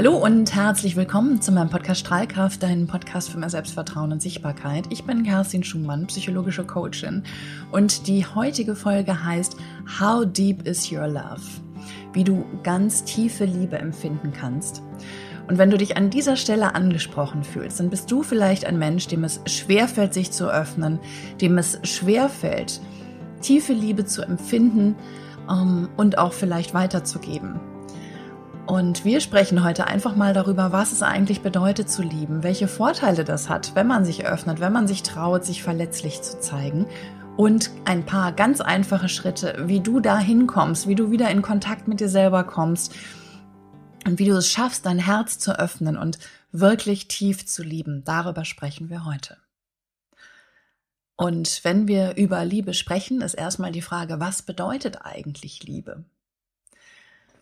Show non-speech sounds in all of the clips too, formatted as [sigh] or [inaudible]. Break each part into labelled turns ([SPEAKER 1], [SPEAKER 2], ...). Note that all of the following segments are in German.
[SPEAKER 1] Hallo und herzlich willkommen zu meinem Podcast Strahlkraft, deinem Podcast für mehr Selbstvertrauen und Sichtbarkeit. Ich bin Kerstin Schumann, psychologische Coachin und die heutige Folge heißt How Deep is Your Love? Wie du ganz tiefe Liebe empfinden kannst. Und wenn du dich an dieser Stelle angesprochen fühlst, dann bist du vielleicht ein Mensch, dem es schwerfällt, sich zu öffnen, dem es schwerfällt, tiefe Liebe zu empfinden um, ähm, und auch vielleicht weiterzugeben. Und wir sprechen heute einfach mal darüber, was es eigentlich bedeutet zu lieben, welche Vorteile das hat, wenn man sich öffnet, wenn man sich traut, sich verletzlich zu zeigen und ein paar ganz einfache Schritte, wie du da hinkommst, wie du wieder in Kontakt mit dir selber kommst und wie du es schaffst, dein Herz zu öffnen und wirklich tief zu lieben. Darüber sprechen wir heute. Und wenn wir über Liebe sprechen, ist erstmal die Frage, was bedeutet eigentlich Liebe?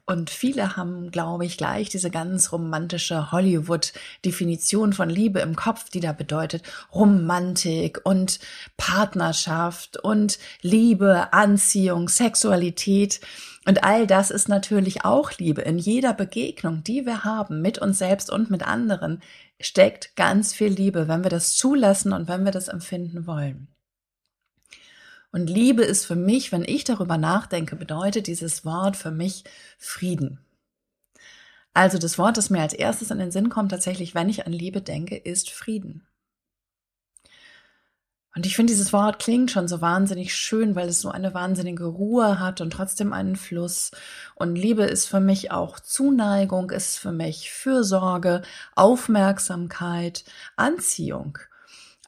[SPEAKER 1] Und viele haben, glaube ich, gleich diese ganz romantische Hollywood-Definition von Liebe im Kopf, die da bedeutet Romantik und Partnerschaft und Liebe, Anziehung, Sexualität. Und all das ist natürlich auch Liebe. In jeder Begegnung, die wir haben mit uns selbst und mit anderen, steckt ganz viel Liebe, wenn wir das zulassen und wenn wir das empfinden wollen. Und Liebe ist für mich, wenn ich darüber nachdenke, bedeutet dieses Wort für mich Frieden. Also das Wort, das mir als erstes in den Sinn kommt, tatsächlich, wenn ich an Liebe denke, ist Frieden. Und ich finde, dieses Wort klingt schon so wahnsinnig schön, weil es so eine wahnsinnige Ruhe hat und trotzdem einen Fluss. Und Liebe ist für mich auch Zuneigung, ist für mich Fürsorge, Aufmerksamkeit, Anziehung.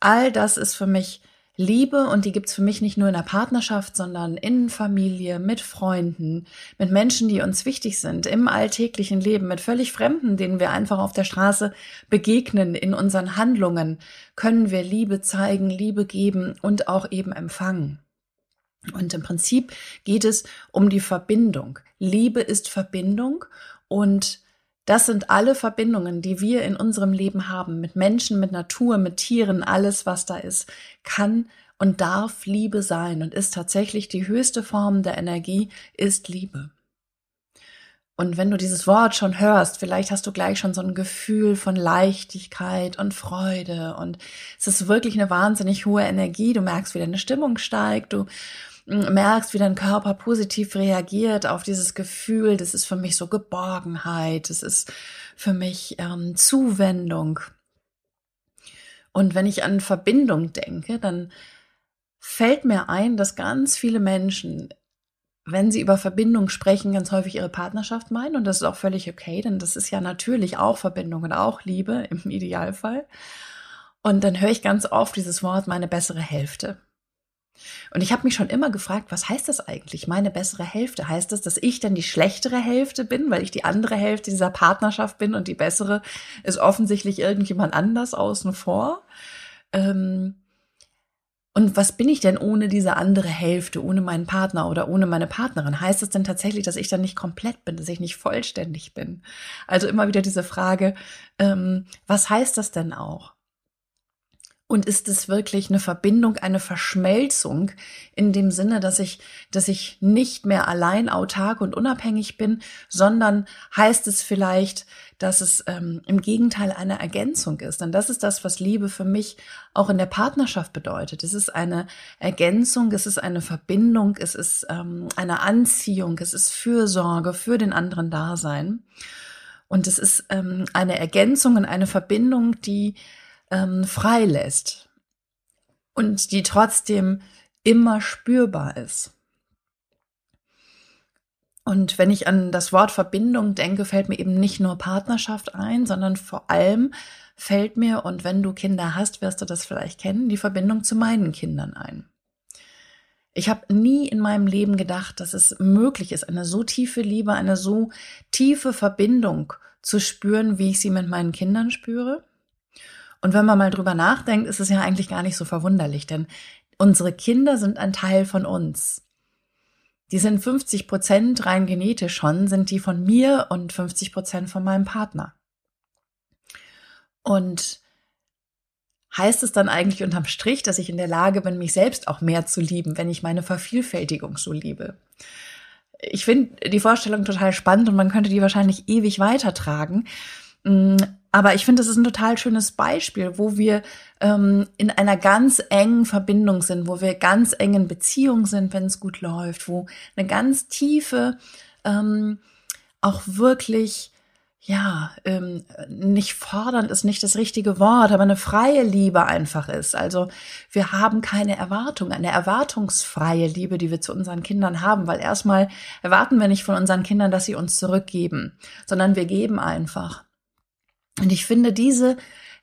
[SPEAKER 1] All das ist für mich Liebe und die gibt's für mich nicht nur in der Partnerschaft, sondern in Familie, mit Freunden, mit Menschen, die uns wichtig sind, im alltäglichen Leben, mit völlig Fremden, denen wir einfach auf der Straße begegnen, in unseren Handlungen, können wir Liebe zeigen, Liebe geben und auch eben empfangen. Und im Prinzip geht es um die Verbindung. Liebe ist Verbindung und das sind alle Verbindungen, die wir in unserem Leben haben, mit Menschen, mit Natur, mit Tieren, alles, was da ist, kann und darf Liebe sein und ist tatsächlich die höchste Form der Energie, ist Liebe. Und wenn du dieses Wort schon hörst, vielleicht hast du gleich schon so ein Gefühl von Leichtigkeit und Freude und es ist wirklich eine wahnsinnig hohe Energie. Du merkst, wie deine Stimmung steigt, du merkst, wie dein Körper positiv reagiert auf dieses Gefühl, das ist für mich so Geborgenheit, das ist für mich ähm, Zuwendung. Und wenn ich an Verbindung denke, dann fällt mir ein, dass ganz viele Menschen, wenn sie über Verbindung sprechen, ganz häufig ihre Partnerschaft meinen. Und das ist auch völlig okay, denn das ist ja natürlich auch Verbindung und auch Liebe im Idealfall. Und dann höre ich ganz oft dieses Wort meine bessere Hälfte. Und ich habe mich schon immer gefragt, was heißt das eigentlich? Meine bessere Hälfte? Heißt das, dass ich dann die schlechtere Hälfte bin, weil ich die andere Hälfte dieser Partnerschaft bin und die bessere ist offensichtlich irgendjemand anders außen vor? Ähm und was bin ich denn ohne diese andere Hälfte, ohne meinen Partner oder ohne meine Partnerin? Heißt es denn tatsächlich, dass ich dann nicht komplett bin, dass ich nicht vollständig bin? Also immer wieder diese Frage, ähm, was heißt das denn auch? Und ist es wirklich eine Verbindung, eine Verschmelzung in dem Sinne, dass ich, dass ich nicht mehr allein autark und unabhängig bin, sondern heißt es vielleicht, dass es ähm, im Gegenteil eine Ergänzung ist. Denn das ist das, was Liebe für mich auch in der Partnerschaft bedeutet. Es ist eine Ergänzung, es ist eine Verbindung, es ist ähm, eine Anziehung, es ist Fürsorge für den anderen Dasein. Und es ist ähm, eine Ergänzung und eine Verbindung, die ähm, freilässt und die trotzdem immer spürbar ist. Und wenn ich an das Wort Verbindung denke, fällt mir eben nicht nur Partnerschaft ein, sondern vor allem fällt mir, und wenn du Kinder hast, wirst du das vielleicht kennen, die Verbindung zu meinen Kindern ein. Ich habe nie in meinem Leben gedacht, dass es möglich ist, eine so tiefe Liebe, eine so tiefe Verbindung zu spüren, wie ich sie mit meinen Kindern spüre. Und wenn man mal drüber nachdenkt, ist es ja eigentlich gar nicht so verwunderlich, denn unsere Kinder sind ein Teil von uns. Die sind 50 Prozent rein genetisch schon, sind die von mir und 50 Prozent von meinem Partner. Und heißt es dann eigentlich unterm Strich, dass ich in der Lage bin, mich selbst auch mehr zu lieben, wenn ich meine Vervielfältigung so liebe? ich finde die Vorstellung total spannend und man könnte die wahrscheinlich ewig weitertragen. Aber ich finde, es ist ein total schönes Beispiel, wo wir ähm, in einer ganz engen Verbindung sind, wo wir ganz engen Beziehungen sind, wenn es gut läuft, wo eine ganz tiefe, ähm, auch wirklich ja, ähm, nicht fordernd ist nicht das richtige Wort, aber eine freie Liebe einfach ist. Also wir haben keine Erwartung, eine erwartungsfreie Liebe, die wir zu unseren Kindern haben, weil erstmal erwarten wir nicht von unseren Kindern, dass sie uns zurückgeben, sondern wir geben einfach. Und ich finde diese,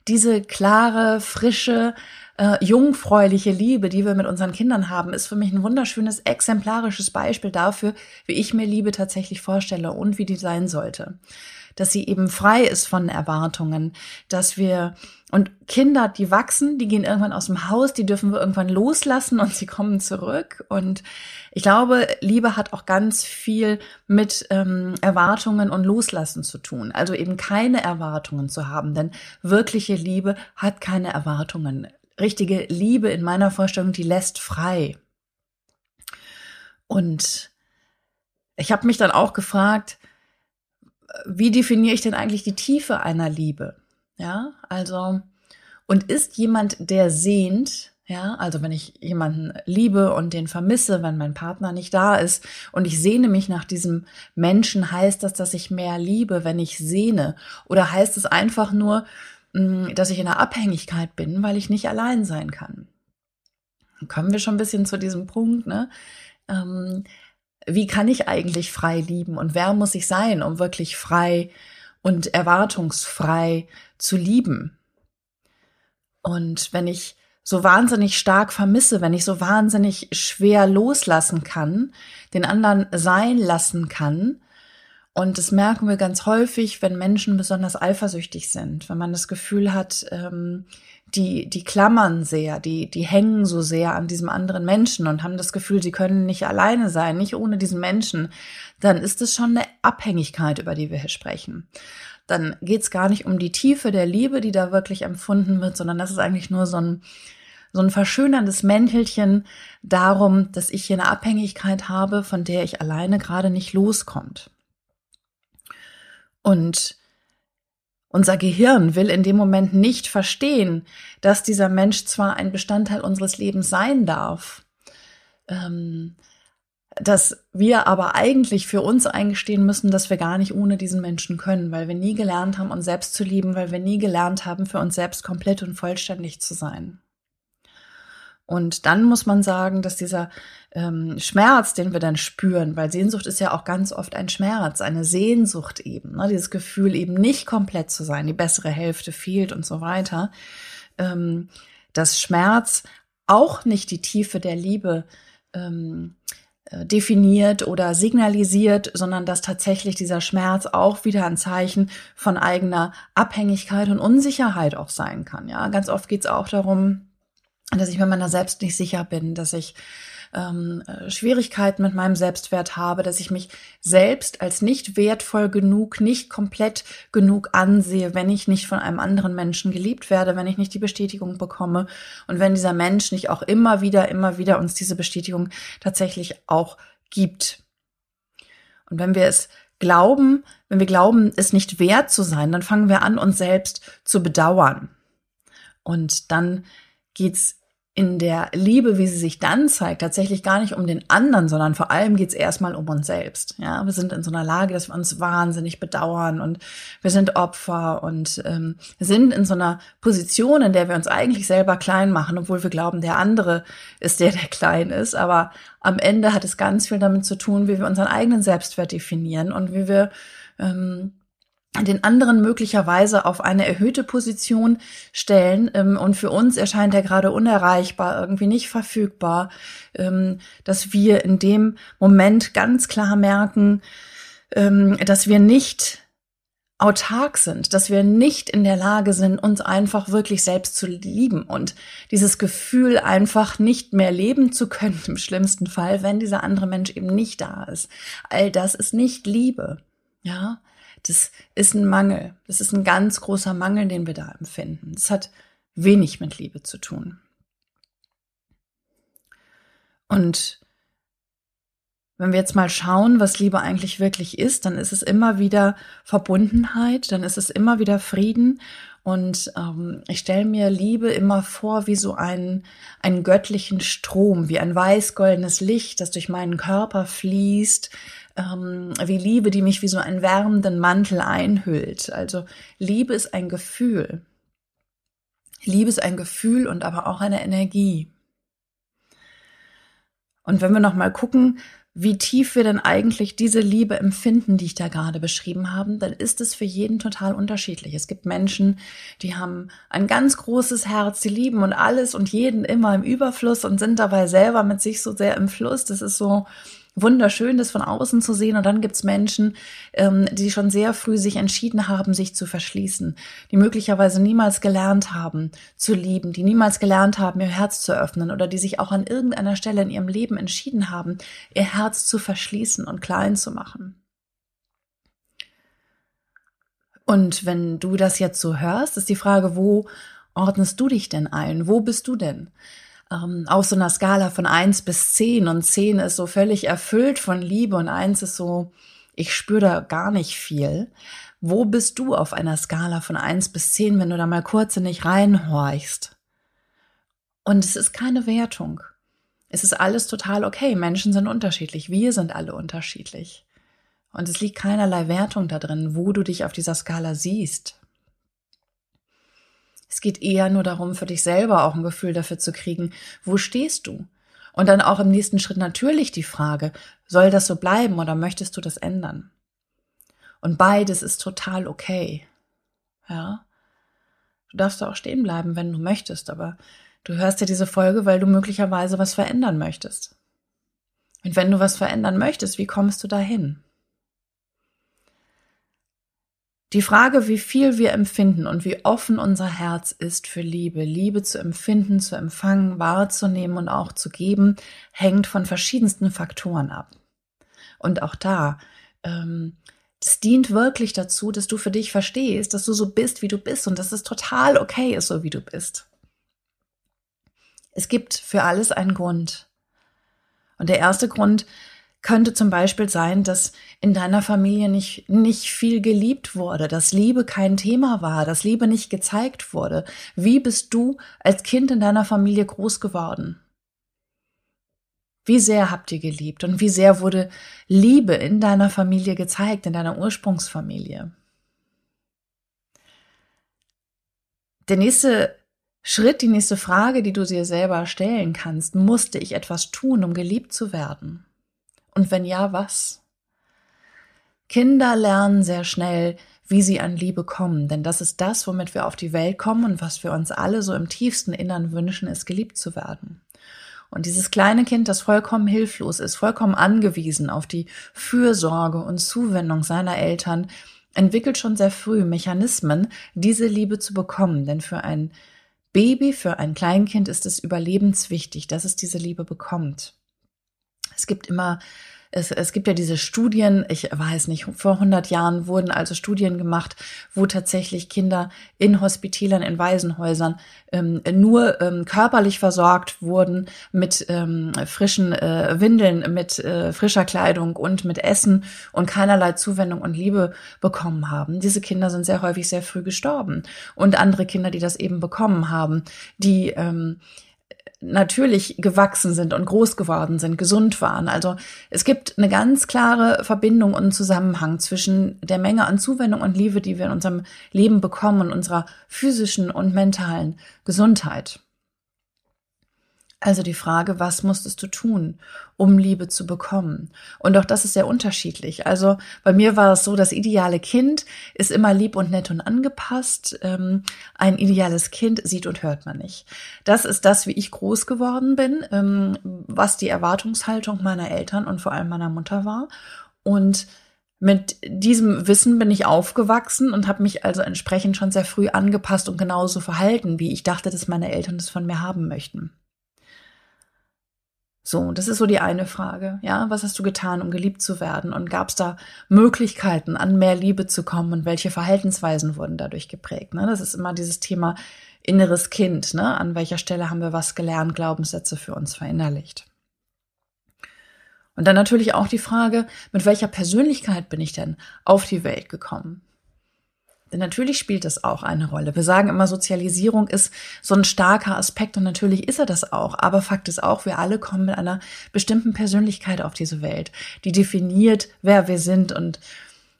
[SPEAKER 1] diese klare, frische, äh, jungfräuliche Liebe, die wir mit unseren Kindern haben, ist für mich ein wunderschönes, exemplarisches Beispiel dafür, wie ich mir Liebe tatsächlich vorstelle und wie die sein sollte dass sie eben frei ist von Erwartungen, dass wir und Kinder, die wachsen, die gehen irgendwann aus dem Haus, die dürfen wir irgendwann loslassen und sie kommen zurück. Und ich glaube, Liebe hat auch ganz viel mit ähm, Erwartungen und Loslassen zu tun. Also eben keine Erwartungen zu haben, denn wirkliche Liebe hat keine Erwartungen. Richtige Liebe in meiner Vorstellung, die lässt frei. Und ich habe mich dann auch gefragt, wie definiere ich denn eigentlich die Tiefe einer Liebe? Ja, also, und ist jemand, der sehnt, ja, also wenn ich jemanden liebe und den vermisse, wenn mein Partner nicht da ist und ich sehne mich nach diesem Menschen, heißt das, dass ich mehr liebe, wenn ich sehne? Oder heißt es einfach nur, mm, dass ich in einer Abhängigkeit bin, weil ich nicht allein sein kann? Dann kommen wir schon ein bisschen zu diesem Punkt, ne? Ähm, wie kann ich eigentlich frei lieben und wer muss ich sein, um wirklich frei und erwartungsfrei zu lieben? Und wenn ich so wahnsinnig stark vermisse, wenn ich so wahnsinnig schwer loslassen kann, den anderen sein lassen kann, und das merken wir ganz häufig, wenn Menschen besonders eifersüchtig sind, wenn man das Gefühl hat, ähm, die, die klammern sehr, die, die hängen so sehr an diesem anderen Menschen und haben das Gefühl, sie können nicht alleine sein, nicht ohne diesen Menschen, dann ist es schon eine Abhängigkeit, über die wir hier sprechen. Dann geht es gar nicht um die Tiefe der Liebe, die da wirklich empfunden wird, sondern das ist eigentlich nur so ein, so ein verschönerndes Mäntelchen darum, dass ich hier eine Abhängigkeit habe, von der ich alleine gerade nicht loskommt. Und unser Gehirn will in dem Moment nicht verstehen, dass dieser Mensch zwar ein Bestandteil unseres Lebens sein darf, ähm, dass wir aber eigentlich für uns eingestehen müssen, dass wir gar nicht ohne diesen Menschen können, weil wir nie gelernt haben, uns selbst zu lieben, weil wir nie gelernt haben, für uns selbst komplett und vollständig zu sein. Und dann muss man sagen, dass dieser ähm, Schmerz, den wir dann spüren, weil Sehnsucht ist ja auch ganz oft ein Schmerz, eine Sehnsucht eben, ne? dieses Gefühl eben nicht komplett zu sein, die bessere Hälfte fehlt und so weiter, ähm, dass Schmerz auch nicht die Tiefe der Liebe ähm, äh, definiert oder signalisiert, sondern dass tatsächlich dieser Schmerz auch wieder ein Zeichen von eigener Abhängigkeit und Unsicherheit auch sein kann. Ja, ganz oft geht es auch darum, dass ich mir meiner selbst nicht sicher bin, dass ich ähm, äh, Schwierigkeiten mit meinem Selbstwert habe, dass ich mich selbst als nicht wertvoll genug, nicht komplett genug ansehe, wenn ich nicht von einem anderen Menschen geliebt werde, wenn ich nicht die Bestätigung bekomme und wenn dieser Mensch nicht auch immer wieder, immer wieder uns diese Bestätigung tatsächlich auch gibt. Und wenn wir es glauben, wenn wir glauben, es nicht wert zu sein, dann fangen wir an, uns selbst zu bedauern. Und dann geht's in der Liebe, wie sie sich dann zeigt, tatsächlich gar nicht um den anderen, sondern vor allem geht's erstmal um uns selbst. Ja, wir sind in so einer Lage, dass wir uns wahnsinnig bedauern und wir sind Opfer und ähm, sind in so einer Position, in der wir uns eigentlich selber klein machen, obwohl wir glauben, der andere ist der, der klein ist. Aber am Ende hat es ganz viel damit zu tun, wie wir unseren eigenen Selbstwert definieren und wie wir ähm, den anderen möglicherweise auf eine erhöhte Position stellen. Ähm, und für uns erscheint er gerade unerreichbar, irgendwie nicht verfügbar, ähm, dass wir in dem Moment ganz klar merken, ähm, dass wir nicht autark sind, dass wir nicht in der Lage sind, uns einfach wirklich selbst zu lieben und dieses Gefühl einfach nicht mehr leben zu können, im schlimmsten Fall, wenn dieser andere Mensch eben nicht da ist. All das ist nicht Liebe. Ja, das ist ein Mangel. Das ist ein ganz großer Mangel, den wir da empfinden. Das hat wenig mit Liebe zu tun. Und wenn wir jetzt mal schauen, was Liebe eigentlich wirklich ist, dann ist es immer wieder Verbundenheit, dann ist es immer wieder Frieden. Und ähm, ich stelle mir Liebe immer vor wie so einen, einen göttlichen Strom, wie ein weiß-goldenes Licht, das durch meinen Körper fließt, ähm, wie Liebe, die mich wie so einen wärmenden Mantel einhüllt. Also Liebe ist ein Gefühl. Liebe ist ein Gefühl und aber auch eine Energie. Und wenn wir noch mal gucken, wie tief wir denn eigentlich diese Liebe empfinden, die ich da gerade beschrieben habe, dann ist es für jeden total unterschiedlich. Es gibt Menschen, die haben ein ganz großes Herz, die lieben und alles und jeden immer im Überfluss und sind dabei selber mit sich so sehr im Fluss. Das ist so, wunderschön, das von außen zu sehen. Und dann gibt's Menschen, ähm, die schon sehr früh sich entschieden haben, sich zu verschließen, die möglicherweise niemals gelernt haben zu lieben, die niemals gelernt haben, ihr Herz zu öffnen oder die sich auch an irgendeiner Stelle in ihrem Leben entschieden haben, ihr Herz zu verschließen und klein zu machen. Und wenn du das jetzt so hörst, ist die Frage, wo ordnest du dich denn ein? Wo bist du denn? Ähm, auf so einer Skala von eins bis zehn und zehn ist so völlig erfüllt von Liebe und eins ist so, ich spüre da gar nicht viel. Wo bist du auf einer Skala von eins bis zehn, wenn du da mal kurz in dich reinhorchst? Und es ist keine Wertung. Es ist alles total okay. Menschen sind unterschiedlich. Wir sind alle unterschiedlich. Und es liegt keinerlei Wertung da drin, wo du dich auf dieser Skala siehst. Es geht eher nur darum, für dich selber auch ein Gefühl dafür zu kriegen, wo stehst du? Und dann auch im nächsten Schritt natürlich die Frage, soll das so bleiben oder möchtest du das ändern? Und beides ist total okay. Ja. Du darfst auch stehen bleiben, wenn du möchtest, aber du hörst ja diese Folge, weil du möglicherweise was verändern möchtest. Und wenn du was verändern möchtest, wie kommst du dahin? Die Frage, wie viel wir empfinden und wie offen unser Herz ist für Liebe, Liebe zu empfinden, zu empfangen, wahrzunehmen und auch zu geben, hängt von verschiedensten Faktoren ab. Und auch da, ähm, das dient wirklich dazu, dass du für dich verstehst, dass du so bist, wie du bist und dass es total okay ist, so wie du bist. Es gibt für alles einen Grund. Und der erste Grund könnte zum Beispiel sein, dass in deiner Familie nicht, nicht viel geliebt wurde, dass Liebe kein Thema war, dass Liebe nicht gezeigt wurde. Wie bist du als Kind in deiner Familie groß geworden? Wie sehr habt ihr geliebt und wie sehr wurde Liebe in deiner Familie gezeigt, in deiner Ursprungsfamilie? Der nächste Schritt, die nächste Frage, die du dir selber stellen kannst, musste ich etwas tun, um geliebt zu werden? Und wenn ja, was? Kinder lernen sehr schnell, wie sie an Liebe kommen, denn das ist das, womit wir auf die Welt kommen und was wir uns alle so im tiefsten Innern wünschen, ist geliebt zu werden. Und dieses kleine Kind, das vollkommen hilflos ist, vollkommen angewiesen auf die Fürsorge und Zuwendung seiner Eltern, entwickelt schon sehr früh Mechanismen, diese Liebe zu bekommen. Denn für ein Baby, für ein Kleinkind ist es überlebenswichtig, dass es diese Liebe bekommt. Es gibt immer es, es gibt ja diese Studien, ich weiß nicht, vor 100 Jahren wurden also Studien gemacht, wo tatsächlich Kinder in Hospitälern, in Waisenhäusern ähm, nur ähm, körperlich versorgt wurden mit ähm, frischen äh, Windeln, mit äh, frischer Kleidung und mit Essen und keinerlei Zuwendung und Liebe bekommen haben. Diese Kinder sind sehr häufig sehr früh gestorben. Und andere Kinder, die das eben bekommen haben, die ähm, natürlich gewachsen sind und groß geworden sind, gesund waren. Also es gibt eine ganz klare Verbindung und Zusammenhang zwischen der Menge an Zuwendung und Liebe, die wir in unserem Leben bekommen und unserer physischen und mentalen Gesundheit. Also die Frage, was musstest du tun, um Liebe zu bekommen? Und auch das ist sehr unterschiedlich. Also bei mir war es so, das ideale Kind ist immer lieb und nett und angepasst. Ähm, ein ideales Kind sieht und hört man nicht. Das ist das, wie ich groß geworden bin, ähm, was die Erwartungshaltung meiner Eltern und vor allem meiner Mutter war. Und mit diesem Wissen bin ich aufgewachsen und habe mich also entsprechend schon sehr früh angepasst und genauso verhalten, wie ich dachte, dass meine Eltern es von mir haben möchten. So, das ist so die eine Frage. Ja, was hast du getan, um geliebt zu werden? Und gab es da Möglichkeiten, an mehr Liebe zu kommen? Und welche Verhaltensweisen wurden dadurch geprägt? Ne? Das ist immer dieses Thema inneres Kind. Ne? An welcher Stelle haben wir was gelernt, Glaubenssätze für uns verinnerlicht? Und dann natürlich auch die Frage, mit welcher Persönlichkeit bin ich denn auf die Welt gekommen? Denn natürlich spielt das auch eine Rolle. Wir sagen immer, Sozialisierung ist so ein starker Aspekt und natürlich ist er das auch. Aber Fakt ist auch, wir alle kommen mit einer bestimmten Persönlichkeit auf diese Welt, die definiert, wer wir sind und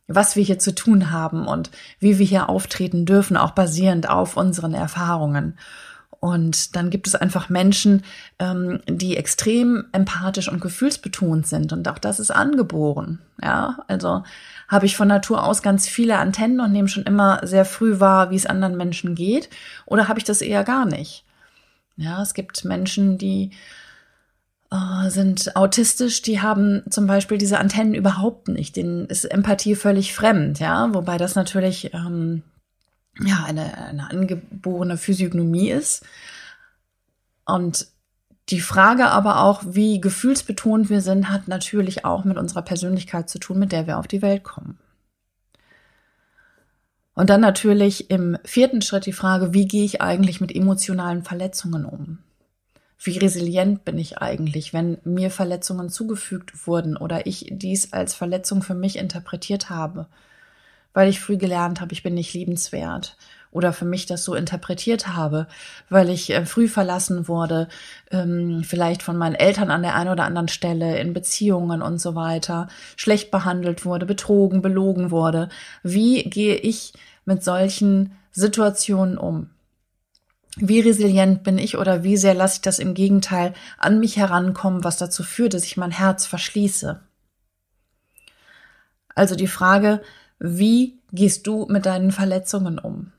[SPEAKER 1] was wir hier zu tun haben und wie wir hier auftreten dürfen, auch basierend auf unseren Erfahrungen. Und dann gibt es einfach Menschen, ähm, die extrem empathisch und gefühlsbetont sind. Und auch das ist angeboren. Ja, also habe ich von Natur aus ganz viele Antennen und nehme schon immer sehr früh wahr, wie es anderen Menschen geht. Oder habe ich das eher gar nicht? Ja, es gibt Menschen, die äh, sind autistisch, die haben zum Beispiel diese Antennen überhaupt nicht. Denen ist Empathie völlig fremd. Ja, wobei das natürlich ähm, ja, eine, eine angeborene Physiognomie ist. Und die Frage aber auch, wie gefühlsbetont wir sind, hat natürlich auch mit unserer Persönlichkeit zu tun, mit der wir auf die Welt kommen. Und dann natürlich im vierten Schritt die Frage, wie gehe ich eigentlich mit emotionalen Verletzungen um? Wie resilient bin ich eigentlich, wenn mir Verletzungen zugefügt wurden oder ich dies als Verletzung für mich interpretiert habe? weil ich früh gelernt habe, ich bin nicht liebenswert oder für mich das so interpretiert habe, weil ich äh, früh verlassen wurde, ähm, vielleicht von meinen Eltern an der einen oder anderen Stelle, in Beziehungen und so weiter, schlecht behandelt wurde, betrogen, belogen wurde. Wie gehe ich mit solchen Situationen um? Wie resilient bin ich oder wie sehr lasse ich das im Gegenteil an mich herankommen, was dazu führt, dass ich mein Herz verschließe? Also die Frage, wie gehst du mit deinen Verletzungen um?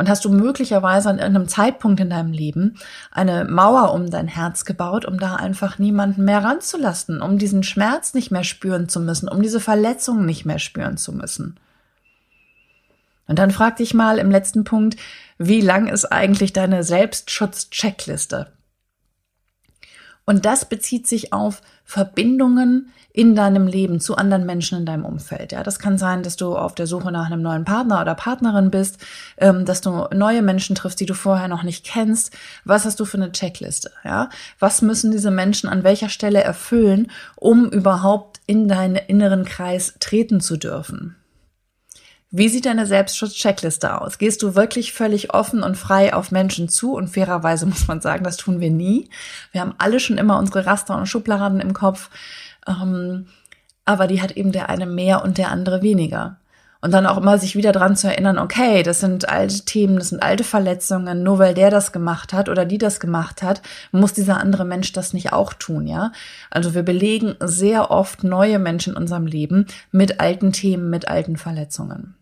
[SPEAKER 1] Und hast du möglicherweise an irgendeinem Zeitpunkt in deinem Leben eine Mauer um dein Herz gebaut, um da einfach niemanden mehr ranzulassen, um diesen Schmerz nicht mehr spüren zu müssen, um diese Verletzungen nicht mehr spüren zu müssen? Und dann frag dich mal im letzten Punkt, wie lang ist eigentlich deine Selbstschutz-Checkliste? Und das bezieht sich auf Verbindungen in deinem Leben zu anderen Menschen in deinem Umfeld. Ja, das kann sein, dass du auf der Suche nach einem neuen Partner oder Partnerin bist, ähm, dass du neue Menschen triffst, die du vorher noch nicht kennst. Was hast du für eine Checkliste? Ja, was müssen diese Menschen an welcher Stelle erfüllen, um überhaupt in deinen inneren Kreis treten zu dürfen? Wie sieht deine Selbstschutz-Checkliste aus? Gehst du wirklich völlig offen und frei auf Menschen zu? Und fairerweise [laughs] muss man sagen, das tun wir nie. Wir haben alle schon immer unsere Raster und Schubladen im Kopf. Ähm, aber die hat eben der eine mehr und der andere weniger. Und dann auch immer sich wieder dran zu erinnern, okay, das sind alte Themen, das sind alte Verletzungen, nur weil der das gemacht hat oder die das gemacht hat, muss dieser andere Mensch das nicht auch tun, ja? Also wir belegen sehr oft neue Menschen in unserem Leben mit alten Themen, mit alten Verletzungen.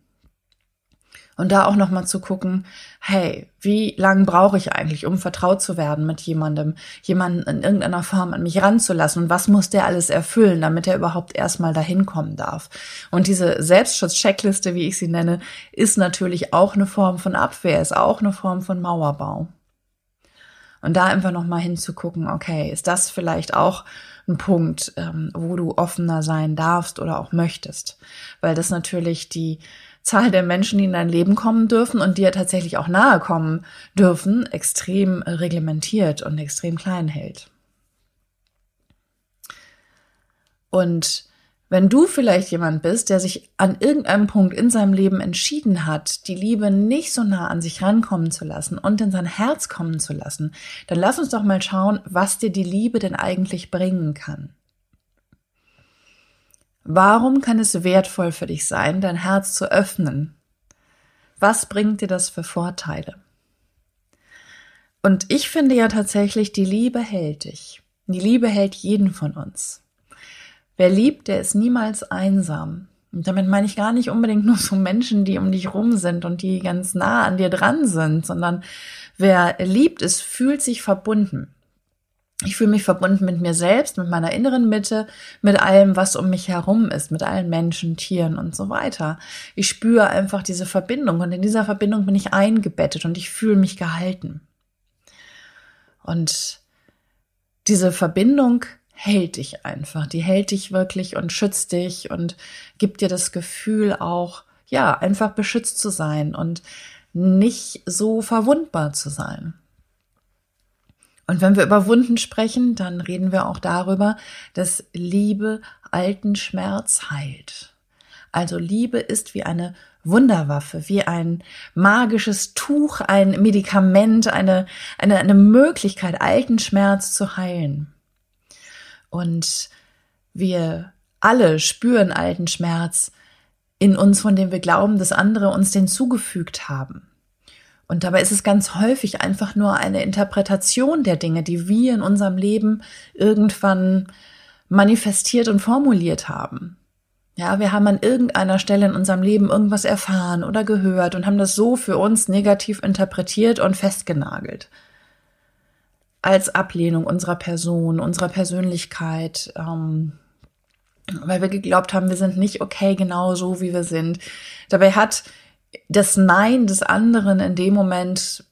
[SPEAKER 1] Und da auch nochmal zu gucken, hey, wie lang brauche ich eigentlich, um vertraut zu werden mit jemandem, jemanden in irgendeiner Form an mich ranzulassen und was muss der alles erfüllen, damit er überhaupt erstmal dahin kommen darf. Und diese Selbstschutz-Checkliste, wie ich sie nenne, ist natürlich auch eine Form von Abwehr, ist auch eine Form von Mauerbau. Und da einfach nochmal hinzugucken, okay, ist das vielleicht auch ein Punkt, ähm, wo du offener sein darfst oder auch möchtest? Weil das natürlich die Zahl der Menschen, die in dein Leben kommen dürfen und dir tatsächlich auch nahe kommen dürfen, extrem reglementiert und extrem klein hält. Und wenn du vielleicht jemand bist, der sich an irgendeinem Punkt in seinem Leben entschieden hat, die Liebe nicht so nah an sich rankommen zu lassen und in sein Herz kommen zu lassen, dann lass uns doch mal schauen, was dir die Liebe denn eigentlich bringen kann. Warum kann es wertvoll für dich sein, dein Herz zu öffnen? Was bringt dir das für Vorteile? Und ich finde ja tatsächlich, die Liebe hält dich. Die Liebe hält jeden von uns. Wer liebt, der ist niemals einsam. Und damit meine ich gar nicht unbedingt nur so Menschen, die um dich rum sind und die ganz nah an dir dran sind, sondern wer liebt, es fühlt sich verbunden. Ich fühle mich verbunden mit mir selbst, mit meiner inneren Mitte, mit allem, was um mich herum ist, mit allen Menschen, Tieren und so weiter. Ich spüre einfach diese Verbindung und in dieser Verbindung bin ich eingebettet und ich fühle mich gehalten. Und diese Verbindung hält dich einfach, die hält dich wirklich und schützt dich und gibt dir das Gefühl auch, ja, einfach beschützt zu sein und nicht so verwundbar zu sein. Und wenn wir über Wunden sprechen, dann reden wir auch darüber, dass Liebe alten Schmerz heilt. Also Liebe ist wie eine Wunderwaffe, wie ein magisches Tuch, ein Medikament, eine, eine, eine Möglichkeit, alten Schmerz zu heilen. Und wir alle spüren alten Schmerz in uns, von dem wir glauben, dass andere uns den zugefügt haben. Und dabei ist es ganz häufig einfach nur eine Interpretation der Dinge, die wir in unserem Leben irgendwann manifestiert und formuliert haben. Ja, wir haben an irgendeiner Stelle in unserem Leben irgendwas erfahren oder gehört und haben das so für uns negativ interpretiert und festgenagelt. Als Ablehnung unserer Person, unserer Persönlichkeit, ähm, weil wir geglaubt haben, wir sind nicht okay genau so, wie wir sind. Dabei hat das Nein des anderen in dem Moment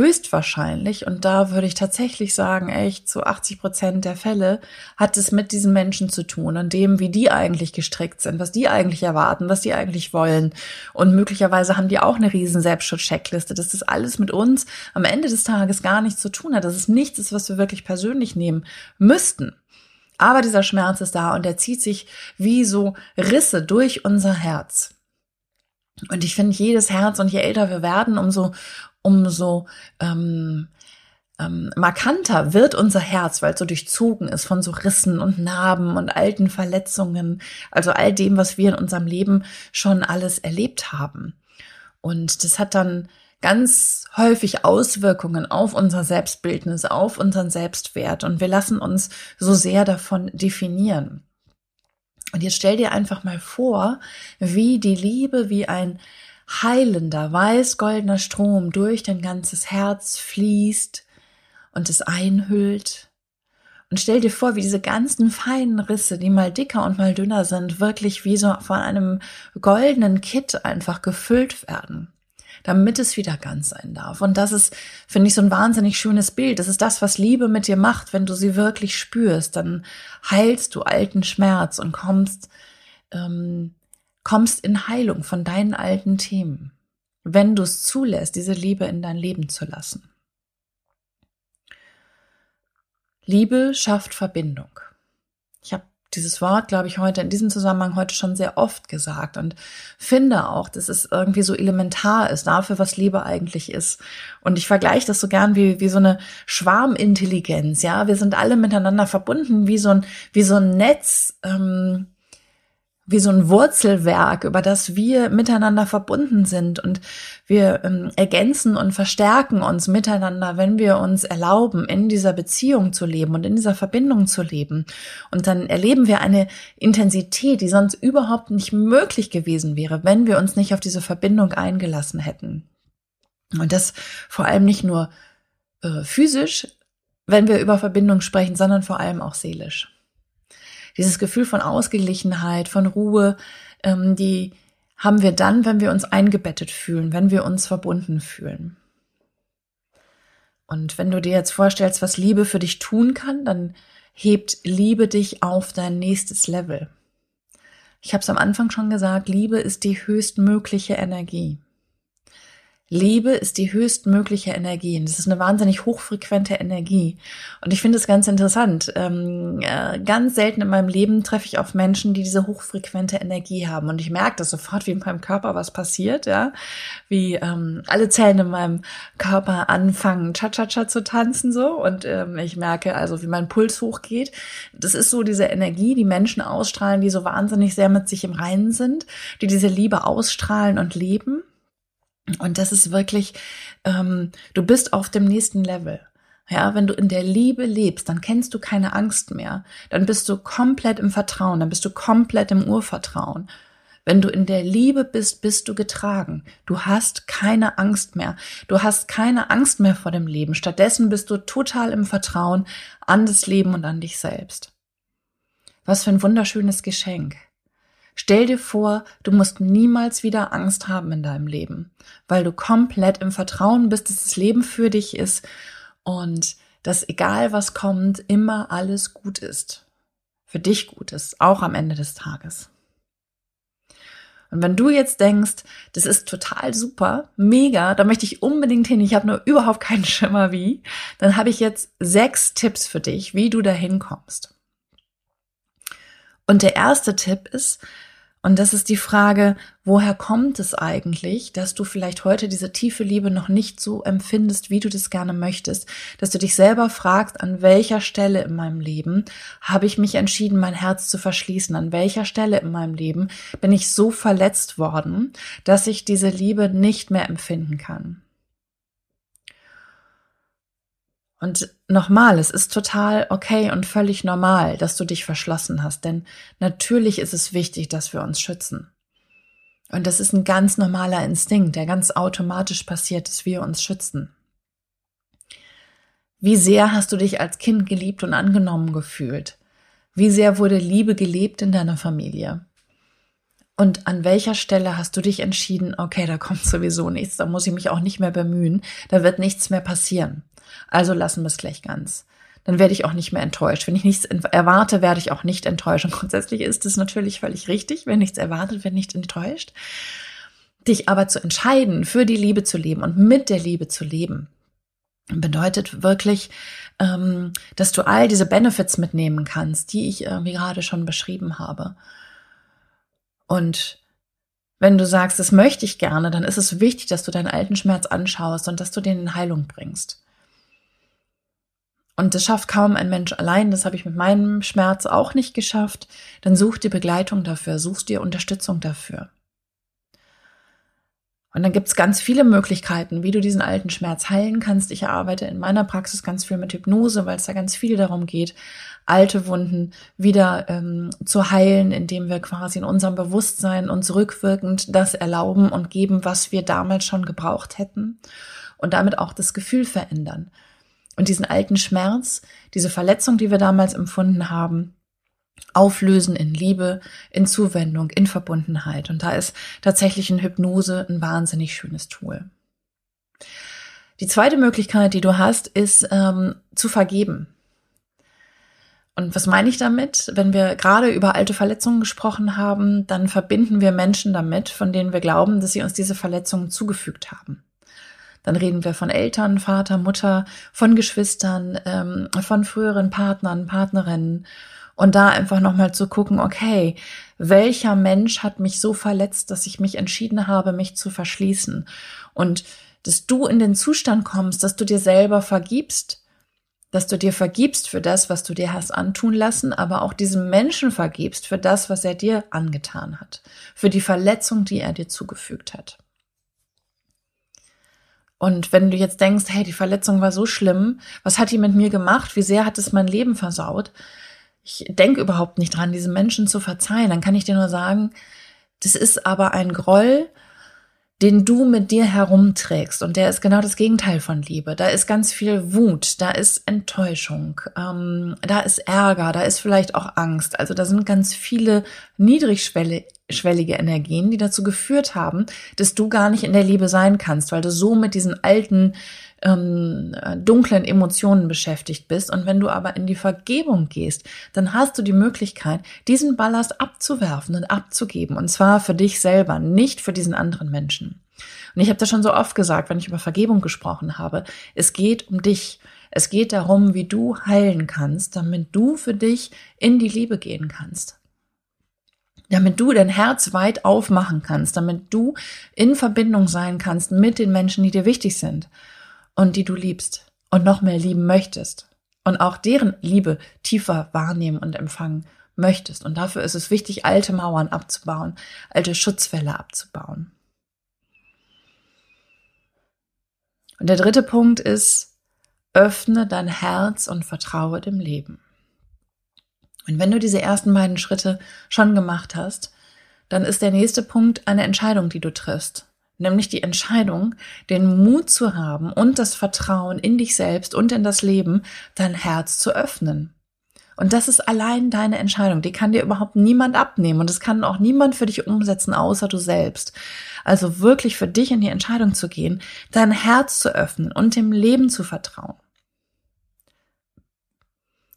[SPEAKER 1] höchstwahrscheinlich, und da würde ich tatsächlich sagen, echt zu 80 Prozent der Fälle hat es mit diesen Menschen zu tun und dem, wie die eigentlich gestrickt sind, was die eigentlich erwarten, was die eigentlich wollen. Und möglicherweise haben die auch eine riesen Selbstschutz-Checkliste, dass das alles mit uns am Ende des Tages gar nichts zu tun hat, dass es nichts ist, was wir wirklich persönlich nehmen müssten. Aber dieser Schmerz ist da und er zieht sich wie so Risse durch unser Herz. Und ich finde, jedes Herz und je älter wir werden, umso, umso ähm, ähm, markanter wird unser Herz, weil es so durchzogen ist von so Rissen und Narben und alten Verletzungen, also all dem, was wir in unserem Leben schon alles erlebt haben. Und das hat dann ganz häufig Auswirkungen auf unser Selbstbildnis, auf unseren Selbstwert und wir lassen uns so sehr davon definieren. Und jetzt stell dir einfach mal vor, wie die Liebe wie ein heilender, weiß-goldener Strom durch dein ganzes Herz fließt und es einhüllt. Und stell dir vor, wie diese ganzen feinen Risse, die mal dicker und mal dünner sind, wirklich wie so von einem goldenen Kit einfach gefüllt werden damit es wieder ganz sein darf. Und das ist, finde ich, so ein wahnsinnig schönes Bild. Das ist das, was Liebe mit dir macht, wenn du sie wirklich spürst. Dann heilst du alten Schmerz und kommst, ähm, kommst in Heilung von deinen alten Themen, wenn du es zulässt, diese Liebe in dein Leben zu lassen. Liebe schafft Verbindung. Dieses Wort, glaube ich, heute in diesem Zusammenhang heute schon sehr oft gesagt und finde auch, dass es irgendwie so elementar ist dafür, was Liebe eigentlich ist. Und ich vergleiche das so gern wie, wie so eine Schwarmintelligenz. Ja, wir sind alle miteinander verbunden, wie so ein, wie so ein Netz, ähm, wie so ein Wurzelwerk, über das wir miteinander verbunden sind und wir ähm, ergänzen und verstärken uns miteinander, wenn wir uns erlauben, in dieser Beziehung zu leben und in dieser Verbindung zu leben. Und dann erleben wir eine Intensität, die sonst überhaupt nicht möglich gewesen wäre, wenn wir uns nicht auf diese Verbindung eingelassen hätten. Und das vor allem nicht nur äh, physisch, wenn wir über Verbindung sprechen, sondern vor allem auch seelisch dieses Gefühl von Ausgeglichenheit, von Ruhe, ähm, die haben wir dann, wenn wir uns eingebettet fühlen, wenn wir uns verbunden fühlen. Und wenn du dir jetzt vorstellst, was Liebe für dich tun kann, dann hebt Liebe dich auf dein nächstes Level. Ich habe es am Anfang schon gesagt, Liebe ist die höchstmögliche Energie. Liebe ist die höchstmögliche Energie. das ist eine wahnsinnig hochfrequente Energie. Und ich finde es ganz interessant. Ähm, äh, ganz selten in meinem Leben treffe ich auf Menschen, die diese hochfrequente Energie haben. Und ich merke das sofort, wie in meinem Körper was passiert, ja. Wie ähm, alle Zellen in meinem Körper anfangen, Cha-Cha-Cha zu tanzen, so. Und ähm, ich merke also, wie mein Puls hochgeht. Das ist so diese Energie, die Menschen ausstrahlen, die so wahnsinnig sehr mit sich im Reinen sind, die diese Liebe ausstrahlen und leben. Und das ist wirklich, ähm, du bist auf dem nächsten Level. Ja, wenn du in der Liebe lebst, dann kennst du keine Angst mehr. Dann bist du komplett im Vertrauen, dann bist du komplett im Urvertrauen. Wenn du in der Liebe bist, bist du getragen. Du hast keine Angst mehr. Du hast keine Angst mehr vor dem Leben. Stattdessen bist du total im Vertrauen an das Leben und an dich selbst. Was für ein wunderschönes Geschenk. Stell dir vor, du musst niemals wieder Angst haben in deinem Leben, weil du komplett im Vertrauen bist, dass das Leben für dich ist und dass egal was kommt, immer alles gut ist. Für dich gut ist, auch am Ende des Tages. Und wenn du jetzt denkst, das ist total super, mega, da möchte ich unbedingt hin, ich habe nur überhaupt keinen Schimmer wie, dann habe ich jetzt sechs Tipps für dich, wie du da hinkommst. Und der erste Tipp ist, und das ist die Frage, woher kommt es eigentlich, dass du vielleicht heute diese tiefe Liebe noch nicht so empfindest, wie du das gerne möchtest, dass du dich selber fragst, an welcher Stelle in meinem Leben habe ich mich entschieden, mein Herz zu verschließen, an welcher Stelle in meinem Leben bin ich so verletzt worden, dass ich diese Liebe nicht mehr empfinden kann. Und nochmal, es ist total okay und völlig normal, dass du dich verschlossen hast, denn natürlich ist es wichtig, dass wir uns schützen. Und das ist ein ganz normaler Instinkt, der ganz automatisch passiert, dass wir uns schützen. Wie sehr hast du dich als Kind geliebt und angenommen gefühlt? Wie sehr wurde Liebe gelebt in deiner Familie? Und an welcher Stelle hast du dich entschieden, okay, da kommt sowieso nichts, da muss ich mich auch nicht mehr bemühen, da wird nichts mehr passieren. Also lassen wir es gleich ganz. Dann werde ich auch nicht mehr enttäuscht. Wenn ich nichts erwarte, werde ich auch nicht enttäuscht. Und grundsätzlich ist es natürlich völlig richtig. Wenn nichts erwartet, wird nicht enttäuscht. Dich aber zu entscheiden, für die Liebe zu leben und mit der Liebe zu leben, bedeutet wirklich, ähm, dass du all diese Benefits mitnehmen kannst, die ich irgendwie gerade schon beschrieben habe. Und wenn du sagst, das möchte ich gerne, dann ist es wichtig, dass du deinen alten Schmerz anschaust und dass du den in Heilung bringst. Und das schafft kaum ein Mensch allein. Das habe ich mit meinem Schmerz auch nicht geschafft. Dann such dir Begleitung dafür, suchst dir Unterstützung dafür. Und dann gibt es ganz viele Möglichkeiten, wie du diesen alten Schmerz heilen kannst. Ich arbeite in meiner Praxis ganz viel mit Hypnose, weil es da ganz viel darum geht, alte Wunden wieder ähm, zu heilen, indem wir quasi in unserem Bewusstsein uns rückwirkend das erlauben und geben, was wir damals schon gebraucht hätten und damit auch das Gefühl verändern. Und diesen alten Schmerz, diese Verletzung, die wir damals empfunden haben, auflösen in Liebe, in Zuwendung, in Verbundenheit. Und da ist tatsächlich in Hypnose ein wahnsinnig schönes Tool. Die zweite Möglichkeit, die du hast, ist ähm, zu vergeben. Und was meine ich damit? Wenn wir gerade über alte Verletzungen gesprochen haben, dann verbinden wir Menschen damit, von denen wir glauben, dass sie uns diese Verletzungen zugefügt haben. Dann reden wir von Eltern, Vater, Mutter, von Geschwistern, ähm, von früheren Partnern, Partnerinnen und da einfach nochmal zu gucken, okay, welcher Mensch hat mich so verletzt, dass ich mich entschieden habe, mich zu verschließen? Und dass du in den Zustand kommst, dass du dir selber vergibst, dass du dir vergibst für das, was du dir hast antun lassen, aber auch diesem Menschen vergibst für das, was er dir angetan hat, für die Verletzung, die er dir zugefügt hat. Und wenn du jetzt denkst, hey, die Verletzung war so schlimm, was hat die mit mir gemacht? Wie sehr hat es mein Leben versaut? ich denke überhaupt nicht dran, diesen Menschen zu verzeihen, dann kann ich dir nur sagen, das ist aber ein Groll, den du mit dir herumträgst. Und der ist genau das Gegenteil von Liebe. Da ist ganz viel Wut, da ist Enttäuschung, ähm, da ist Ärger, da ist vielleicht auch Angst. Also da sind ganz viele niedrigschwellige Energien, die dazu geführt haben, dass du gar nicht in der Liebe sein kannst, weil du so mit diesen alten ähm, dunklen Emotionen beschäftigt bist. Und wenn du aber in die Vergebung gehst, dann hast du die Möglichkeit, diesen Ballast abzuwerfen und abzugeben. Und zwar für dich selber, nicht für diesen anderen Menschen. Und ich habe das schon so oft gesagt, wenn ich über Vergebung gesprochen habe. Es geht um dich. Es geht darum, wie du heilen kannst, damit du für dich in die Liebe gehen kannst damit du dein Herz weit aufmachen kannst, damit du in Verbindung sein kannst mit den Menschen, die dir wichtig sind und die du liebst und noch mehr lieben möchtest und auch deren Liebe tiefer wahrnehmen und empfangen möchtest. Und dafür ist es wichtig, alte Mauern abzubauen, alte Schutzwelle abzubauen. Und der dritte Punkt ist, öffne dein Herz und vertraue dem Leben. Und wenn du diese ersten beiden Schritte schon gemacht hast, dann ist der nächste Punkt eine Entscheidung, die du triffst nämlich die Entscheidung, den Mut zu haben und das Vertrauen in dich selbst und in das Leben, dein Herz zu öffnen. Und das ist allein deine Entscheidung. Die kann dir überhaupt niemand abnehmen und das kann auch niemand für dich umsetzen, außer du selbst. Also wirklich für dich in die Entscheidung zu gehen, dein Herz zu öffnen und dem Leben zu vertrauen.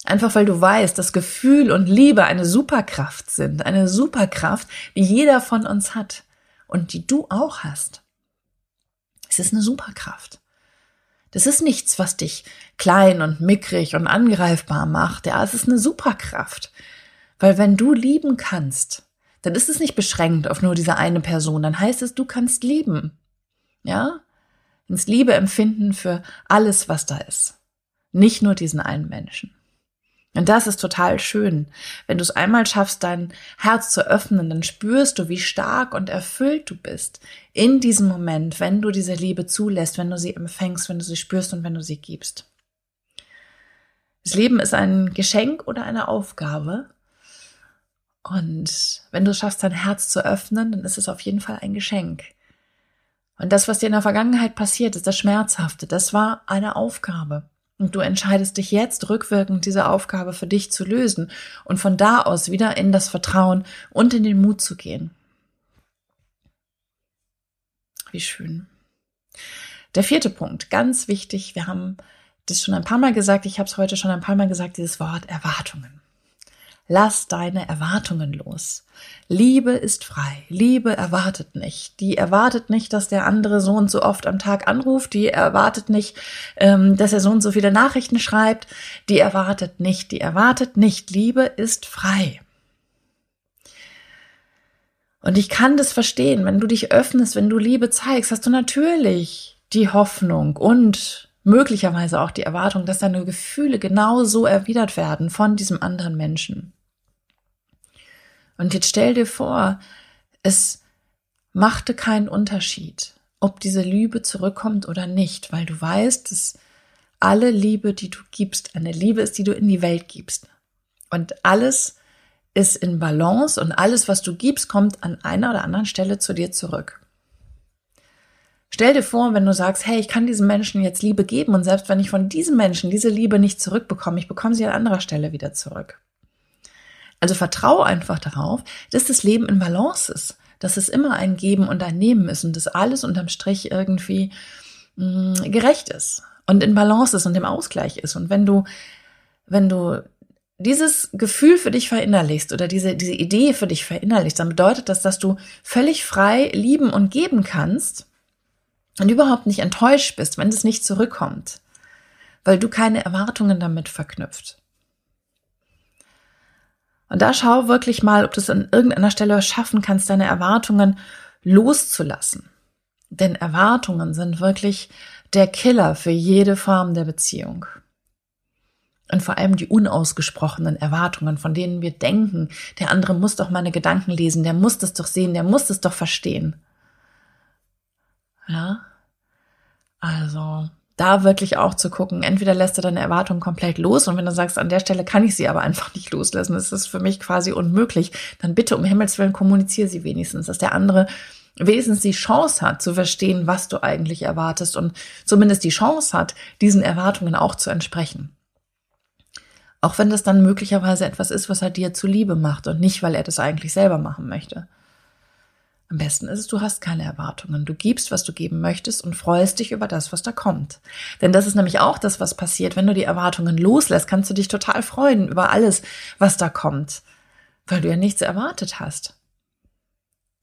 [SPEAKER 1] Einfach weil du weißt, dass Gefühl und Liebe eine Superkraft sind, eine Superkraft, die jeder von uns hat und die du auch hast. Es ist eine Superkraft. Das ist nichts, was dich klein und mickrig und angreifbar macht. Ja, es ist eine Superkraft. Weil wenn du lieben kannst, dann ist es nicht beschränkt auf nur diese eine Person. Dann heißt es, du kannst lieben. Ja? Ins Liebe empfinden für alles, was da ist. Nicht nur diesen einen Menschen. Und das ist total schön. Wenn du es einmal schaffst, dein Herz zu öffnen, dann spürst du, wie stark und erfüllt du bist in diesem Moment, wenn du diese Liebe zulässt, wenn du sie empfängst, wenn du sie spürst und wenn du sie gibst. Das Leben ist ein Geschenk oder eine Aufgabe. Und wenn du es schaffst, dein Herz zu öffnen, dann ist es auf jeden Fall ein Geschenk. Und das, was dir in der Vergangenheit passiert ist, das Schmerzhafte, das war eine Aufgabe. Und du entscheidest dich jetzt rückwirkend, diese Aufgabe für dich zu lösen und von da aus wieder in das Vertrauen und in den Mut zu gehen. Wie schön. Der vierte Punkt, ganz wichtig, wir haben das schon ein paar Mal gesagt, ich habe es heute schon ein paar Mal gesagt, dieses Wort Erwartungen. Lass deine Erwartungen los. Liebe ist frei. Liebe erwartet nicht. Die erwartet nicht, dass der andere so und so oft am Tag anruft. Die erwartet nicht, ähm, dass er so und so viele Nachrichten schreibt. Die erwartet nicht. Die erwartet nicht. Liebe ist frei. Und ich kann das verstehen. Wenn du dich öffnest, wenn du Liebe zeigst, hast du natürlich die Hoffnung und möglicherweise auch die Erwartung, dass deine Gefühle genau so erwidert werden von diesem anderen Menschen. Und jetzt stell dir vor, es machte keinen Unterschied, ob diese Liebe zurückkommt oder nicht, weil du weißt, dass alle Liebe, die du gibst, eine Liebe ist, die du in die Welt gibst. Und alles ist in Balance und alles, was du gibst, kommt an einer oder anderen Stelle zu dir zurück. Stell dir vor, wenn du sagst, hey, ich kann diesem Menschen jetzt Liebe geben und selbst wenn ich von diesem Menschen diese Liebe nicht zurückbekomme, ich bekomme sie an anderer Stelle wieder zurück. Also vertraue einfach darauf, dass das Leben in Balance ist, dass es immer ein Geben und ein Nehmen ist und dass alles unterm Strich irgendwie mh, mm, gerecht ist und in Balance ist und im Ausgleich ist. Und wenn du, wenn du dieses Gefühl für dich verinnerlichst oder diese, diese Idee für dich verinnerlichst, dann bedeutet das, dass du völlig frei lieben und geben kannst und überhaupt nicht enttäuscht bist, wenn es nicht zurückkommt, weil du keine Erwartungen damit verknüpft. Und da schau wirklich mal, ob du es an irgendeiner Stelle schaffen kannst, deine Erwartungen loszulassen. Denn Erwartungen sind wirklich der Killer für jede Form der Beziehung. Und vor allem die unausgesprochenen Erwartungen, von denen wir denken, der andere muss doch meine Gedanken lesen, der muss das doch sehen, der muss das doch verstehen. Ja. Also, da wirklich auch zu gucken, entweder lässt du deine Erwartungen komplett los und wenn du sagst, an der Stelle kann ich sie aber einfach nicht loslassen, das ist für mich quasi unmöglich, dann bitte um Himmels Willen kommuniziere sie wenigstens, dass der andere wenigstens die Chance hat zu verstehen, was du eigentlich erwartest und zumindest die Chance hat, diesen Erwartungen auch zu entsprechen. Auch wenn das dann möglicherweise etwas ist, was er dir zuliebe macht und nicht, weil er das eigentlich selber machen möchte. Am besten ist es, du hast keine Erwartungen. Du gibst, was du geben möchtest und freust dich über das, was da kommt. Denn das ist nämlich auch das, was passiert. Wenn du die Erwartungen loslässt, kannst du dich total freuen über alles, was da kommt, weil du ja nichts erwartet hast.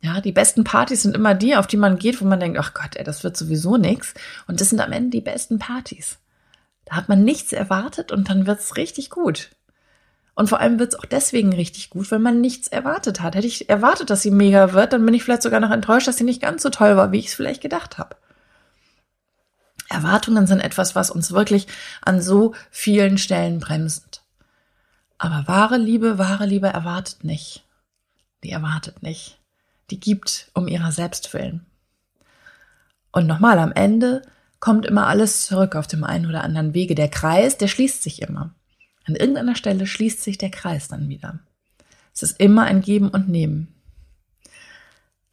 [SPEAKER 1] Ja, die besten Partys sind immer die, auf die man geht, wo man denkt, ach Gott, ey, das wird sowieso nix. Und das sind am Ende die besten Partys. Da hat man nichts erwartet und dann wird's richtig gut. Und vor allem wird es auch deswegen richtig gut, weil man nichts erwartet hat. Hätte ich erwartet, dass sie mega wird, dann bin ich vielleicht sogar noch enttäuscht, dass sie nicht ganz so toll war, wie ich es vielleicht gedacht habe. Erwartungen sind etwas, was uns wirklich an so vielen Stellen bremst. Aber wahre Liebe, wahre Liebe erwartet nicht. Die erwartet nicht. Die gibt um ihrer selbst willen. Und nochmal, am Ende kommt immer alles zurück auf dem einen oder anderen Wege. Der Kreis, der schließt sich immer. An irgendeiner Stelle schließt sich der Kreis dann wieder. Es ist immer ein Geben und Nehmen.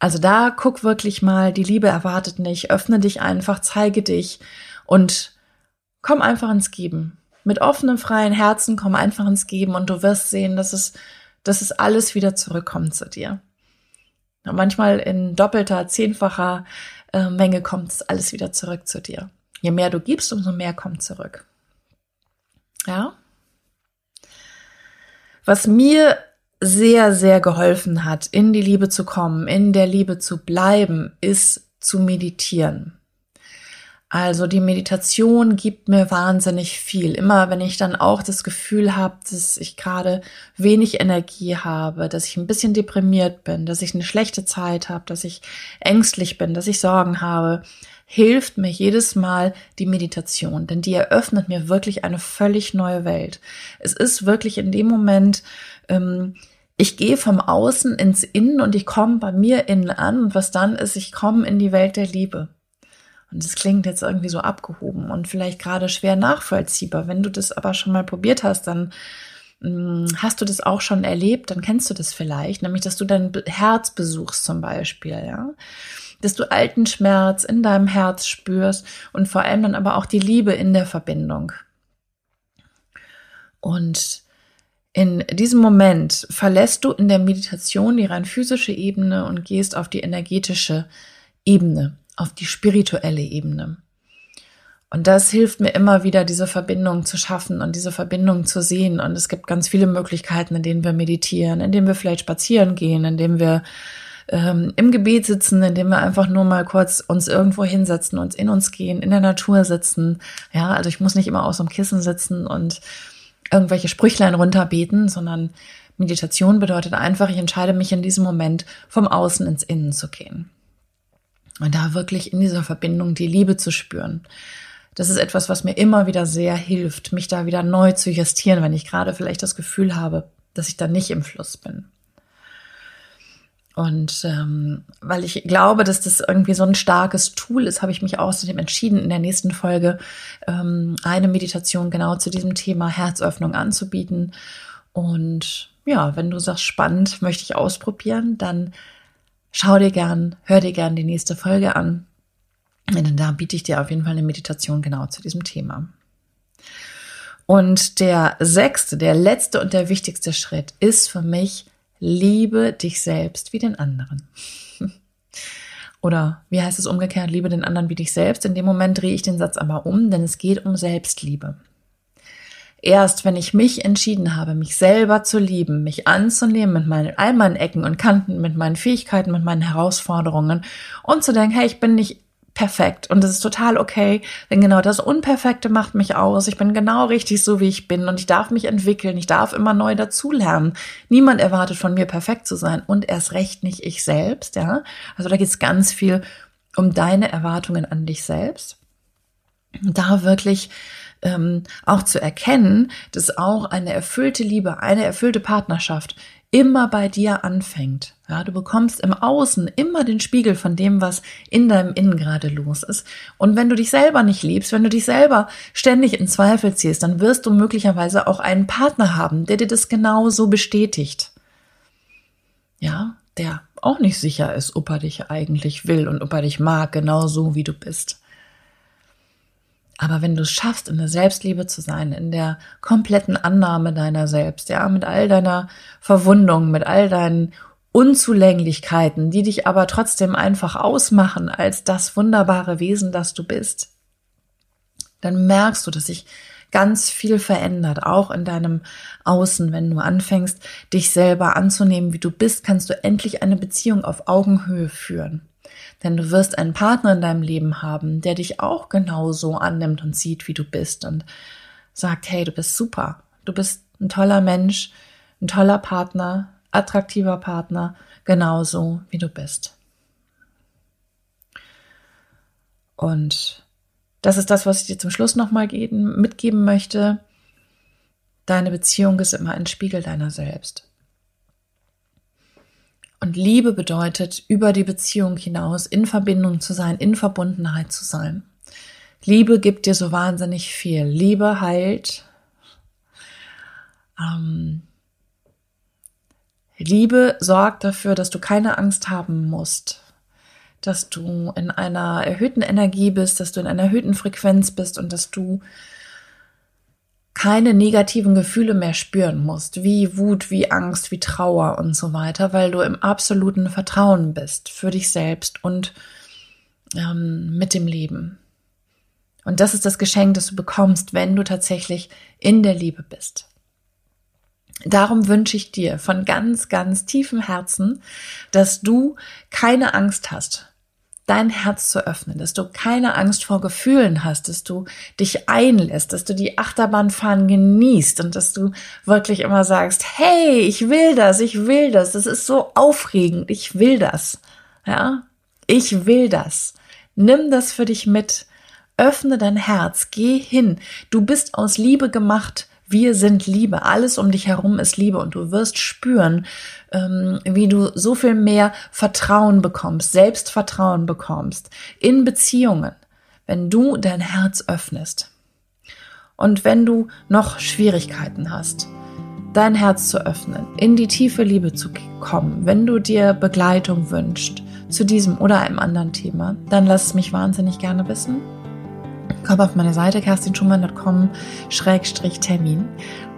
[SPEAKER 1] Also da guck wirklich mal, die Liebe erwartet nicht, öffne dich einfach, zeige dich und komm einfach ins Geben. Mit offenem, freien Herzen komm einfach ins Geben und du wirst sehen, dass es, dass es alles wieder zurückkommt zu dir. Und manchmal in doppelter, zehnfacher äh, Menge kommt es alles wieder zurück zu dir. Je mehr du gibst, umso mehr kommt zurück. Ja? Was mir sehr, sehr geholfen hat, in die Liebe zu kommen, in der Liebe zu bleiben, ist zu meditieren. Also die Meditation gibt mir wahnsinnig viel. Immer wenn ich dann auch das Gefühl habe, dass ich gerade wenig Energie habe, dass ich ein bisschen deprimiert bin, dass ich eine schlechte Zeit habe, dass ich ängstlich bin, dass ich Sorgen habe, hilft mir jedes Mal die Meditation, denn die eröffnet mir wirklich eine völlig neue Welt. Es ist wirklich in dem Moment, ähm, ich gehe vom Außen ins Innen und ich komme bei mir innen an und was dann ist, ich komme in die Welt der Liebe. Und das klingt jetzt irgendwie so abgehoben und vielleicht gerade schwer nachvollziehbar. Wenn du das aber schon mal probiert hast, dann mh, hm, hast du das auch schon erlebt, dann kennst du das vielleicht, nämlich dass du dein Herz besuchst zum Beispiel, ja. Dass du alten Schmerz in deinem Herz spürst und vor allem dann aber auch die Liebe in der Verbindung. Und in diesem Moment verlässt du in der Meditation die rein physische Ebene und gehst auf die energetische Ebene auf die spirituelle Ebene. Und das hilft mir immer wieder, diese Verbindung zu schaffen und diese Verbindung zu sehen. Und es gibt ganz viele Möglichkeiten, in denen wir meditieren, in denen wir vielleicht spazieren gehen, in denen wir ähm, im Gebet sitzen, in dem wir einfach nur mal kurz uns irgendwo hinsetzen, uns in uns gehen, in der Natur sitzen. Ja, also ich muss nicht immer aus dem Kissen sitzen und irgendwelche Sprüchlein runterbeten, sondern Meditation bedeutet einfach, ich entscheide mich in diesem Moment vom Außen ins Innen zu gehen. Und da wirklich in dieser Verbindung die Liebe zu spüren. Das ist etwas, was mir immer wieder sehr hilft, mich da wieder neu zu justieren, wenn ich gerade vielleicht das Gefühl habe, dass ich da nicht im Fluss bin. Und ähm, weil ich glaube, dass das irgendwie so ein starkes Tool ist, habe ich mich außerdem entschieden, in der nächsten Folge ähm, eine Meditation genau zu diesem Thema Herzöffnung anzubieten. Und ja, wenn du sagst, spannend, möchte ich ausprobieren, dann schau dir gern, hör dir gern die nächste Folge an. Denn da biete ich dir auf jeden Fall eine Meditation genau zu diesem Thema. Und der sechste, der letzte und der wichtigste Schritt ist für mich, liebe dich selbst wie den anderen. [laughs] Oder wie heißt es umgekehrt, liebe den anderen wie dich selbst. In dem Moment drehe ich den Satz aber um, denn es geht um Selbstliebe. Erst wenn ich mich entschieden habe, mich selber zu lieben, mich anzunehmen mit meinen, all meinen Ecken und Kanten, mit meinen Fähigkeiten, mit meinen Herausforderungen und zu denken, hey, ich bin nicht perfekt und es ist total okay, denn genau das Unperfekte macht mich aus. Ich bin genau richtig so, wie ich bin und ich darf mich entwickeln. Ich darf immer neu dazulernen. Niemand erwartet von mir perfekt zu sein und erst recht nicht ich selbst, ja. Also da geht es ganz viel um deine Erwartungen an dich selbst. Da wirklich ähm, auch zu erkennen, dass auch eine erfüllte Liebe, eine erfüllte Partnerschaft immer bei dir anfängt. Ja, du bekommst im Außen immer den Spiegel von dem, was in deinem Innen gerade los ist. Und wenn du dich selber nicht liebst, wenn du dich selber ständig in Zweifel ziehst, dann wirst du möglicherweise auch einen Partner haben, der dir das genau so bestätigt. Ja, der auch nicht sicher ist, ob er dich eigentlich will und ob er dich mag, genau so wie du bist. Aber wenn du es schaffst, in der Selbstliebe zu sein, in der kompletten Annahme deiner selbst, ja, mit all deiner Verwundung, mit all deinen Unzulänglichkeiten, die dich aber trotzdem einfach ausmachen als das wunderbare Wesen, das du bist, dann merkst du, dass sich ganz viel verändert, auch in deinem Außen. Wenn du anfängst, dich selber anzunehmen, wie du bist, kannst du endlich eine Beziehung auf Augenhöhe führen. Denn du wirst einen Partner in deinem Leben haben, der dich auch genauso annimmt und sieht, wie du bist und sagt, hey, du bist super, du bist ein toller Mensch, ein toller Partner, attraktiver Partner, genauso wie du bist. Und das ist das, was ich dir zum Schluss nochmal mitgeben möchte. Deine Beziehung ist immer ein Spiegel deiner selbst. Und Liebe bedeutet, über die Beziehung hinaus in Verbindung zu sein, in Verbundenheit zu sein. Liebe gibt dir so wahnsinnig viel. Liebe heilt. Ähm, Liebe sorgt dafür, dass du keine Angst haben musst, dass du in einer erhöhten Energie bist, dass du in einer erhöhten Frequenz bist und dass du keine negativen Gefühle mehr spüren musst, wie Wut, wie Angst, wie Trauer und so weiter, weil du im absoluten Vertrauen bist für dich selbst und ähm, mit dem Leben. Und das ist das Geschenk, das du bekommst, wenn du tatsächlich in der Liebe bist. Darum wünsche ich dir von ganz, ganz tiefem Herzen, dass du keine Angst hast, dein Herz zu öffnen, dass du keine Angst vor Gefühlen hast, dass du dich einlässt, dass du die Achterbahnfahren genießt und dass du wirklich immer sagst, hey, ich will das, ich will das, das ist so aufregend, ich will das. Ja, ich will das. Nimm das für dich mit. Öffne dein Herz, geh hin. Du bist aus Liebe gemacht. Wir sind Liebe. Alles um dich herum ist Liebe und du wirst spüren, ähm, wie du so viel mehr Vertrauen bekommst, Selbstvertrauen bekommst in Beziehungen, wenn du dein Herz öffnest. Und wenn du noch Schwierigkeiten hast, dein Herz zu öffnen, in die tiefe Liebe zu kommen, wenn du dir Begleitung wünschst zu diesem oder einem anderen Thema, dann lass es mich wahnsinnig gerne wissen komm auf meine Seite kerstinschumann.com-termin.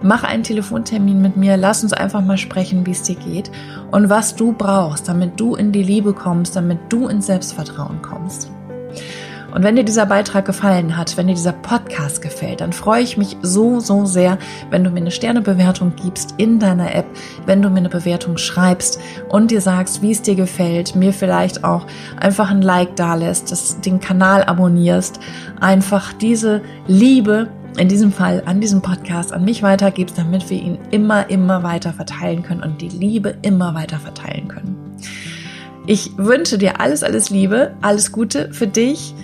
[SPEAKER 1] Mach einen Telefontermin mit mir, lass uns einfach mal sprechen, wie es dir geht und was du brauchst, damit du in die Liebe kommst, damit du ins Selbstvertrauen kommst. Und wenn dir dieser Beitrag gefallen hat, wenn dir dieser Podcast gefällt, dann freue ich mich so, so sehr, wenn du mir eine Sternebewertung gibst in deiner App, wenn du mir eine Bewertung schreibst und dir sagst, wie es dir gefällt, mir vielleicht auch einfach ein Like da lässt, dass den Kanal abonnierst, einfach diese Liebe in diesem Fall an diesem Podcast an mich weitergibst, damit wir ihn immer, immer weiter verteilen können und die Liebe immer weiter verteilen können. Ich wünsche dir alles, alles Liebe, alles Gute für dich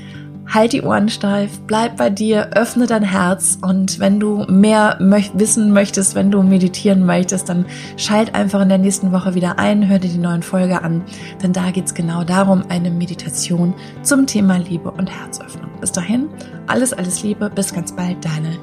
[SPEAKER 1] halt die Ohren steif, bleib bei dir, öffne dein Herz und wenn du mehr möcht wissen möchtest, wenn du meditieren möchtest, dann schalt einfach in der nächsten Woche wieder ein, hör dir die neuen Folge an, denn da geht's genau darum, eine Meditation zum Thema Liebe und Herzöffnung. Bis dahin, alles, alles Liebe, bis ganz bald, deine